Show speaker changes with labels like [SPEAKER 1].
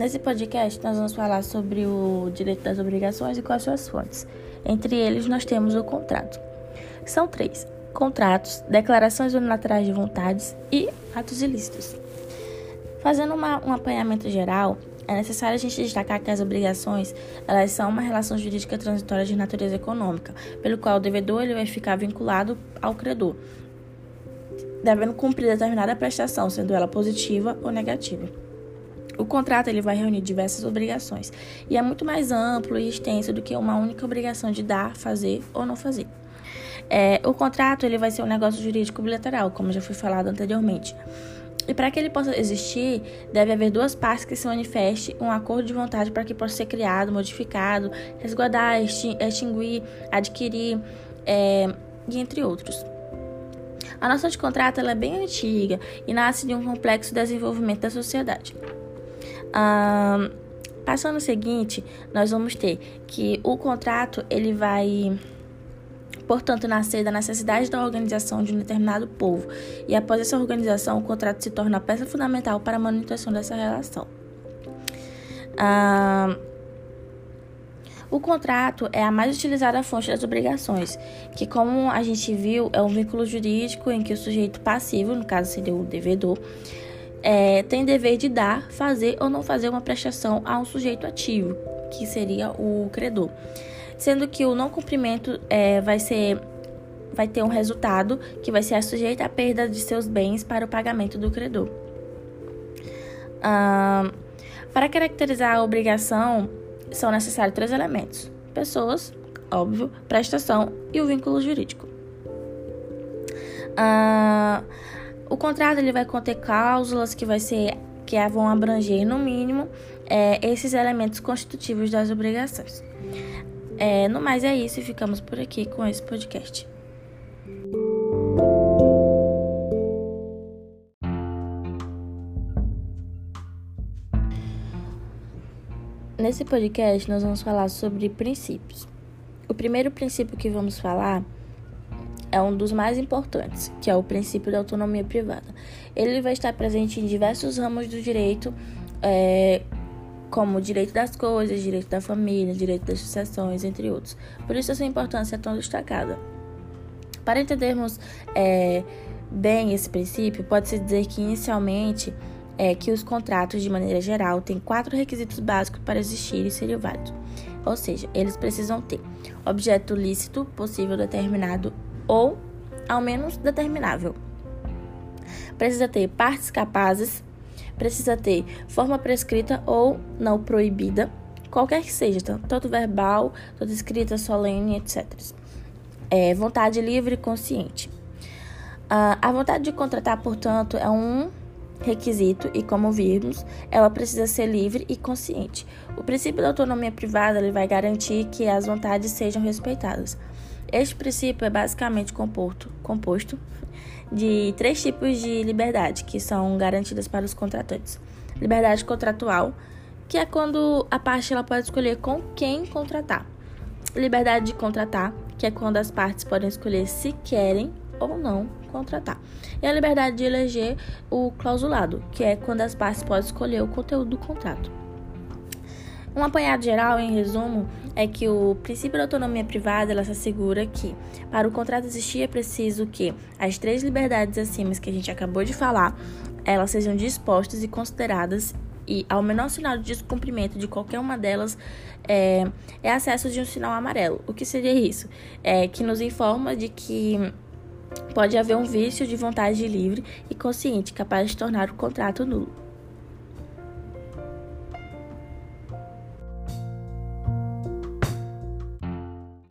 [SPEAKER 1] Nesse podcast, nós vamos falar sobre o direito das obrigações e quais suas fontes. Entre eles, nós temos o contrato. São três: contratos, declarações unilaterais de vontades e atos ilícitos. Fazendo uma, um apanhamento geral, é necessário a gente destacar que as obrigações elas são uma relação jurídica transitória de natureza econômica, pelo qual o devedor ele vai ficar vinculado ao credor, devendo cumprir determinada prestação, sendo ela positiva ou negativa. O contrato ele vai reunir diversas obrigações e é muito mais amplo e extenso do que uma única obrigação de dar, fazer ou não fazer. É, o contrato ele vai ser um negócio jurídico bilateral, como já foi falado anteriormente. E para que ele possa existir, deve haver duas partes que se manifestem um acordo de vontade para que possa ser criado, modificado, resguardar, extinguir, adquirir, é, e entre outros. A noção de contrato é bem antiga e nasce de um complexo desenvolvimento da sociedade. Ah, passando o seguinte, nós vamos ter que o contrato ele vai portanto, nascer da necessidade da organização de um determinado povo, e após essa organização, o contrato se torna a peça fundamental para a manutenção dessa relação. Ah, o contrato é a mais utilizada fonte das obrigações, que, como a gente viu, é um vínculo jurídico em que o sujeito passivo, no caso seria o devedor, é, tem dever de dar, fazer ou não fazer uma prestação a um sujeito ativo, que seria o credor. Sendo que o não cumprimento é, vai ser vai ter um resultado que vai ser sujeito à perda de seus bens para o pagamento do credor. Para caracterizar a obrigação, são necessários três elementos: pessoas, óbvio, prestação e o vínculo jurídico. Ah, o contrato ele vai conter cláusulas que vai ser que vão abranger no mínimo é, esses elementos constitutivos das obrigações. É, no mais é isso e ficamos por aqui com esse podcast. Nesse podcast nós vamos falar sobre princípios. O primeiro princípio que vamos falar é um dos mais importantes, que é o princípio da autonomia privada. Ele vai estar presente em diversos ramos do direito, é, como o direito das coisas, direito da família, direito das sucessões, entre outros. Por isso, essa importância é tão destacada. Para entendermos é, bem esse princípio, pode-se dizer que, inicialmente, é que os contratos, de maneira geral, têm quatro requisitos básicos para existir e serem válidos. Ou seja, eles precisam ter objeto lícito, possível, determinado ou ao menos determinável. Precisa ter partes capazes, precisa ter forma prescrita ou não proibida, qualquer que seja, tanto verbal, tanto escrita, solene, etc. É, vontade livre e consciente. Uh, a vontade de contratar, portanto, é um requisito e, como vimos, ela precisa ser livre e consciente. O princípio da autonomia privada ele vai garantir que as vontades sejam respeitadas. Este princípio é basicamente composto, composto de três tipos de liberdade que são garantidas para os contratantes. Liberdade contratual, que é quando a parte ela pode escolher com quem contratar. Liberdade de contratar, que é quando as partes podem escolher se querem ou não contratar. E a liberdade de eleger o clausulado, que é quando as partes podem escolher o conteúdo do contrato. Um apanhado geral, em resumo, é que o princípio da autonomia privada ela se assegura que, para o contrato existir, é preciso que as três liberdades acima que a gente acabou de falar, elas sejam dispostas e consideradas e ao menor sinal de descumprimento de qualquer uma delas é, é acesso de um sinal amarelo. O que seria isso? É que nos informa de que pode haver um vício de vontade livre e consciente capaz de tornar o contrato nulo.